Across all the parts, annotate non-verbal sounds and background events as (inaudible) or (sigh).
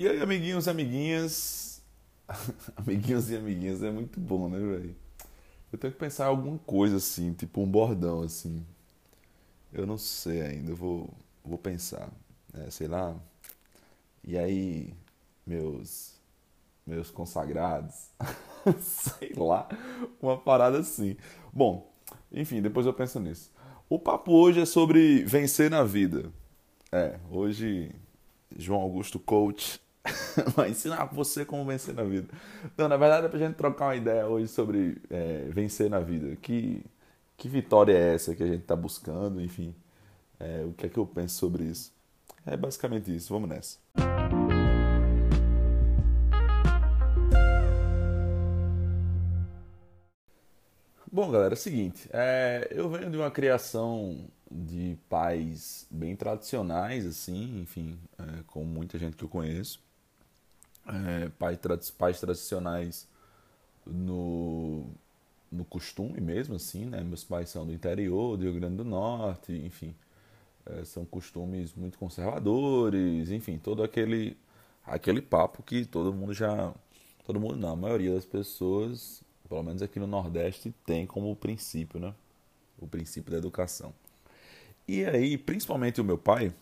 E aí, amiguinhos e amiguinhas. (laughs) amiguinhos e amiguinhas é muito bom, né, velho? Eu tenho que pensar em alguma coisa assim, tipo um bordão assim. Eu não sei ainda, eu vou, vou pensar. Né? Sei lá. E aí, meus meus consagrados. (laughs) sei lá, uma parada assim. Bom, enfim, depois eu penso nisso. O papo hoje é sobre vencer na vida. É, hoje João Augusto Coach (laughs) vai ensinar você como vencer na vida. Não, na verdade é pra gente trocar uma ideia hoje sobre é, vencer na vida. Que, que vitória é essa que a gente tá buscando, enfim. É, o que é que eu penso sobre isso? É basicamente isso, vamos nessa. Bom, galera, é o seguinte, é, eu venho de uma criação de pais bem tradicionais, assim, enfim, é, com muita gente que eu conheço. É, pai, pais tradicionais no, no costume mesmo, assim, né? Meus pais são do interior, do Rio Grande do Norte, enfim, é, são costumes muito conservadores, enfim, todo aquele, aquele papo que todo mundo já, todo mundo não, a maioria das pessoas pelo menos aqui no Nordeste, tem como princípio, né? O princípio da educação. E aí, principalmente o meu pai,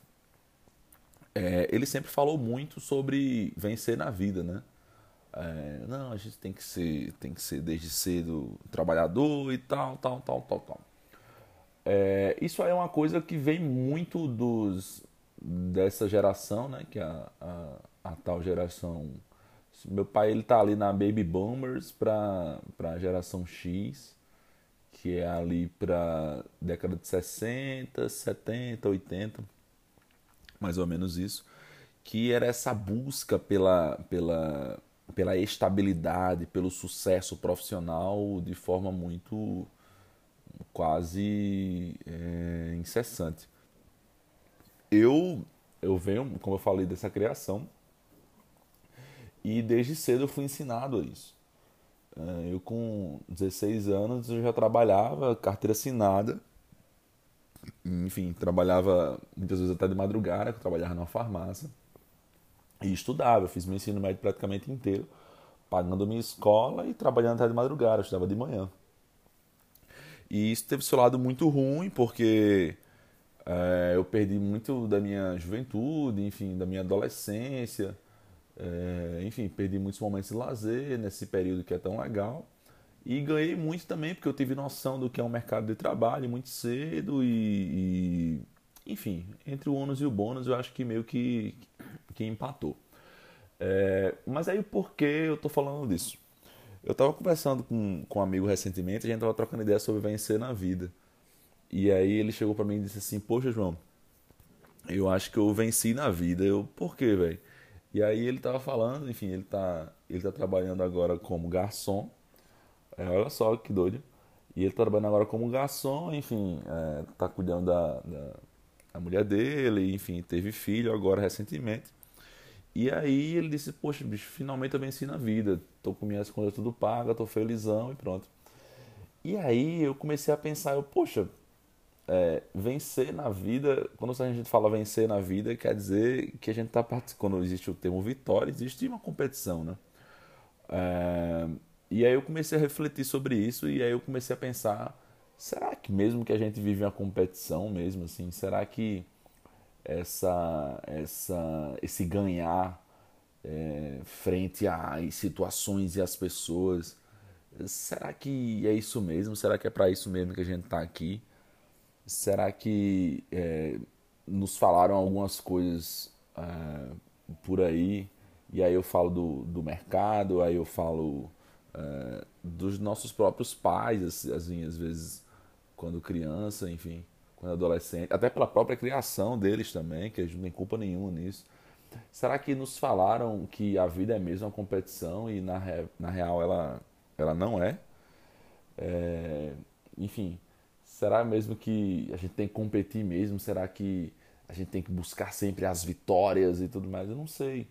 é, ele sempre falou muito sobre vencer na vida, né? É, não, a gente tem que ser, tem que ser desde cedo trabalhador e tal, tal, tal, tal, tal. É, isso aí é uma coisa que vem muito dos dessa geração, né? Que a, a, a tal geração meu pai ele tá ali na Baby Boomers para a geração X, que é ali para década de 60, 70, 80, mais ou menos isso, que era essa busca pela pela pela estabilidade, pelo sucesso profissional de forma muito quase é, incessante. Eu eu venho, como eu falei dessa criação, e desde cedo eu fui ensinado a isso. É, eu com 16 anos eu já trabalhava, carteira assinada. Enfim, trabalhava muitas vezes até de madrugada, eu trabalhava numa farmácia. E estudava, eu fiz meu ensino médio praticamente inteiro, pagando minha escola e trabalhando até de madrugada, eu estudava de manhã. E isso teve seu lado muito ruim, porque é, eu perdi muito da minha juventude, enfim, da minha adolescência é, enfim, perdi muitos momentos de lazer nesse período que é tão legal. E ganhei muito também, porque eu tive noção do que é um mercado de trabalho muito cedo e, e enfim, entre o ônus e o bônus eu acho que meio que, que empatou. É, mas aí por que eu tô falando disso? Eu estava conversando com, com um amigo recentemente, a gente estava trocando ideia sobre vencer na vida. E aí ele chegou para mim e disse assim: Poxa, João, eu acho que eu venci na vida. Eu, por quê, velho? E aí ele estava falando, enfim, ele está ele tá trabalhando agora como garçom. É, olha só que doido. E ele tá trabalhando agora como garçom, enfim, é, tá cuidando da, da, da, mulher dele, enfim, teve filho agora recentemente. E aí ele disse, poxa, bicho, finalmente eu venci na vida. Tô com minhas contas tudo paga, tô felizão e pronto. E aí eu comecei a pensar, eu, poxa, é, vencer na vida, quando a gente fala vencer na vida, quer dizer que a gente está participando, quando existe o termo vitória, existe uma competição, né? É, e aí eu comecei a refletir sobre isso e aí eu comecei a pensar, será que mesmo que a gente vive uma competição mesmo assim, será que essa, essa, esse ganhar é, frente às situações e às pessoas, será que é isso mesmo? Será que é para isso mesmo que a gente está aqui? será que é, nos falaram algumas coisas é, por aí? E aí eu falo do, do mercado, aí eu falo é, dos nossos próprios pais, assim, às vezes, quando criança, enfim, quando adolescente, até pela própria criação deles também, que eles não têm culpa nenhuma nisso. Será que nos falaram que a vida é mesmo uma competição e na, na real ela, ela não é? é enfim, Será mesmo que a gente tem que competir mesmo? Será que a gente tem que buscar sempre as vitórias e tudo mais? Eu não sei.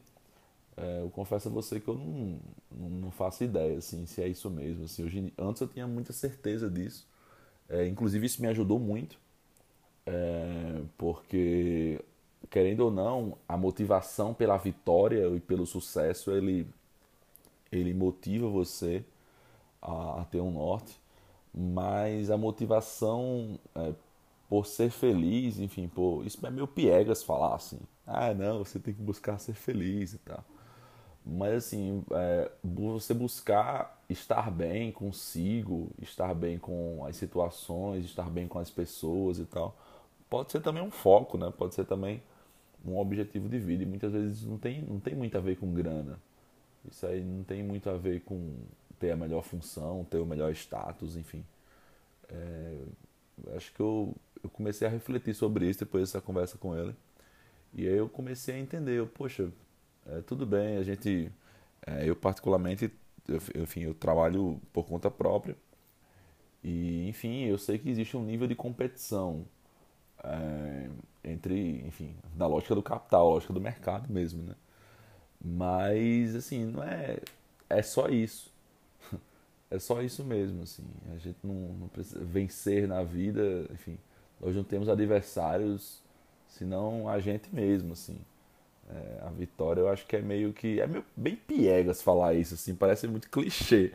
É, eu confesso a você que eu não, não, faço ideia assim, se é isso mesmo. Assim, hoje, antes eu tinha muita certeza disso. É, inclusive isso me ajudou muito. É, porque querendo ou não, a motivação pela vitória e pelo sucesso, ele, ele motiva você a, a ter um norte, mas a motivação é, por ser feliz, enfim, por, isso é meio piegas falar assim, ah, não, você tem que buscar ser feliz e tal. Mas assim, é, você buscar estar bem consigo, estar bem com as situações, estar bem com as pessoas e tal, pode ser também um foco, né? Pode ser também um objetivo de vida. E muitas vezes não tem, não tem muito a ver com grana. Isso aí não tem muito a ver com ter a melhor função, ter o melhor status, enfim. É, acho que eu, eu comecei a refletir sobre isso depois dessa conversa com ele. E aí eu comecei a entender, eu, poxa, é, tudo bem, a gente, é, eu particularmente, eu, enfim, eu trabalho por conta própria e, enfim, eu sei que existe um nível de competição é, entre, enfim, na lógica do capital, lógica do mercado mesmo, né? Mas, assim, não é, é só isso. (laughs) É só isso mesmo, assim. A gente não, não precisa vencer na vida, enfim. Nós não temos adversários, senão a gente mesmo, assim. É, a vitória eu acho que é meio que. É meio, bem piegas falar isso, assim, parece muito clichê.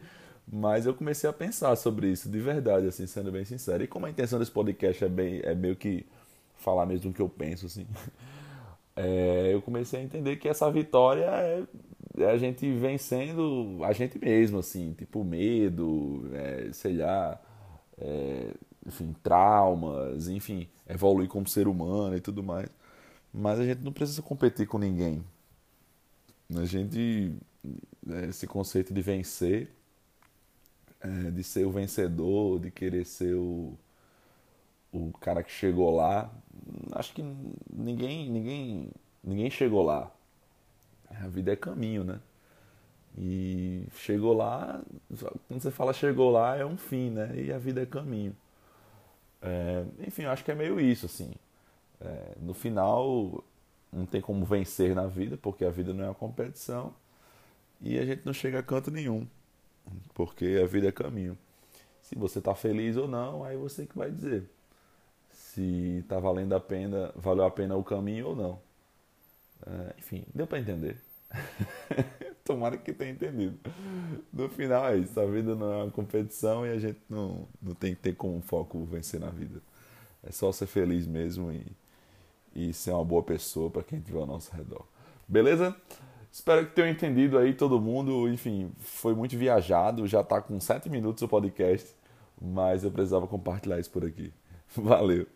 Mas eu comecei a pensar sobre isso de verdade, assim, sendo bem sincero. E como a intenção desse podcast é, bem, é meio que falar mesmo o que eu penso, assim, (laughs) é, eu comecei a entender que essa vitória é, é, a gente vencendo a gente mesmo, assim, tipo medo, é, sei lá, é, enfim, traumas, enfim, evoluir como ser humano e tudo mais. Mas a gente não precisa competir com ninguém. A gente, é, esse conceito de vencer, é, de ser o vencedor, de querer ser o, o cara que chegou lá, acho que ninguém, ninguém, ninguém chegou lá. A vida é caminho, né? E chegou lá, quando você fala chegou lá, é um fim, né? E a vida é caminho. É, enfim, eu acho que é meio isso, assim. É, no final, não tem como vencer na vida, porque a vida não é uma competição e a gente não chega a canto nenhum, porque a vida é caminho. Se você está feliz ou não, aí você que vai dizer se está valendo a pena, valeu a pena o caminho ou não. É, enfim, deu para entender. (laughs) Tomara que tenha entendido. No final é isso, a vida não é uma competição e a gente não, não tem que ter como foco vencer na vida. É só ser feliz mesmo e e ser uma boa pessoa para quem estiver ao nosso redor. Beleza? Espero que tenham entendido aí todo mundo. Enfim, foi muito viajado. Já está com 7 minutos o podcast, mas eu precisava compartilhar isso por aqui. (laughs) Valeu!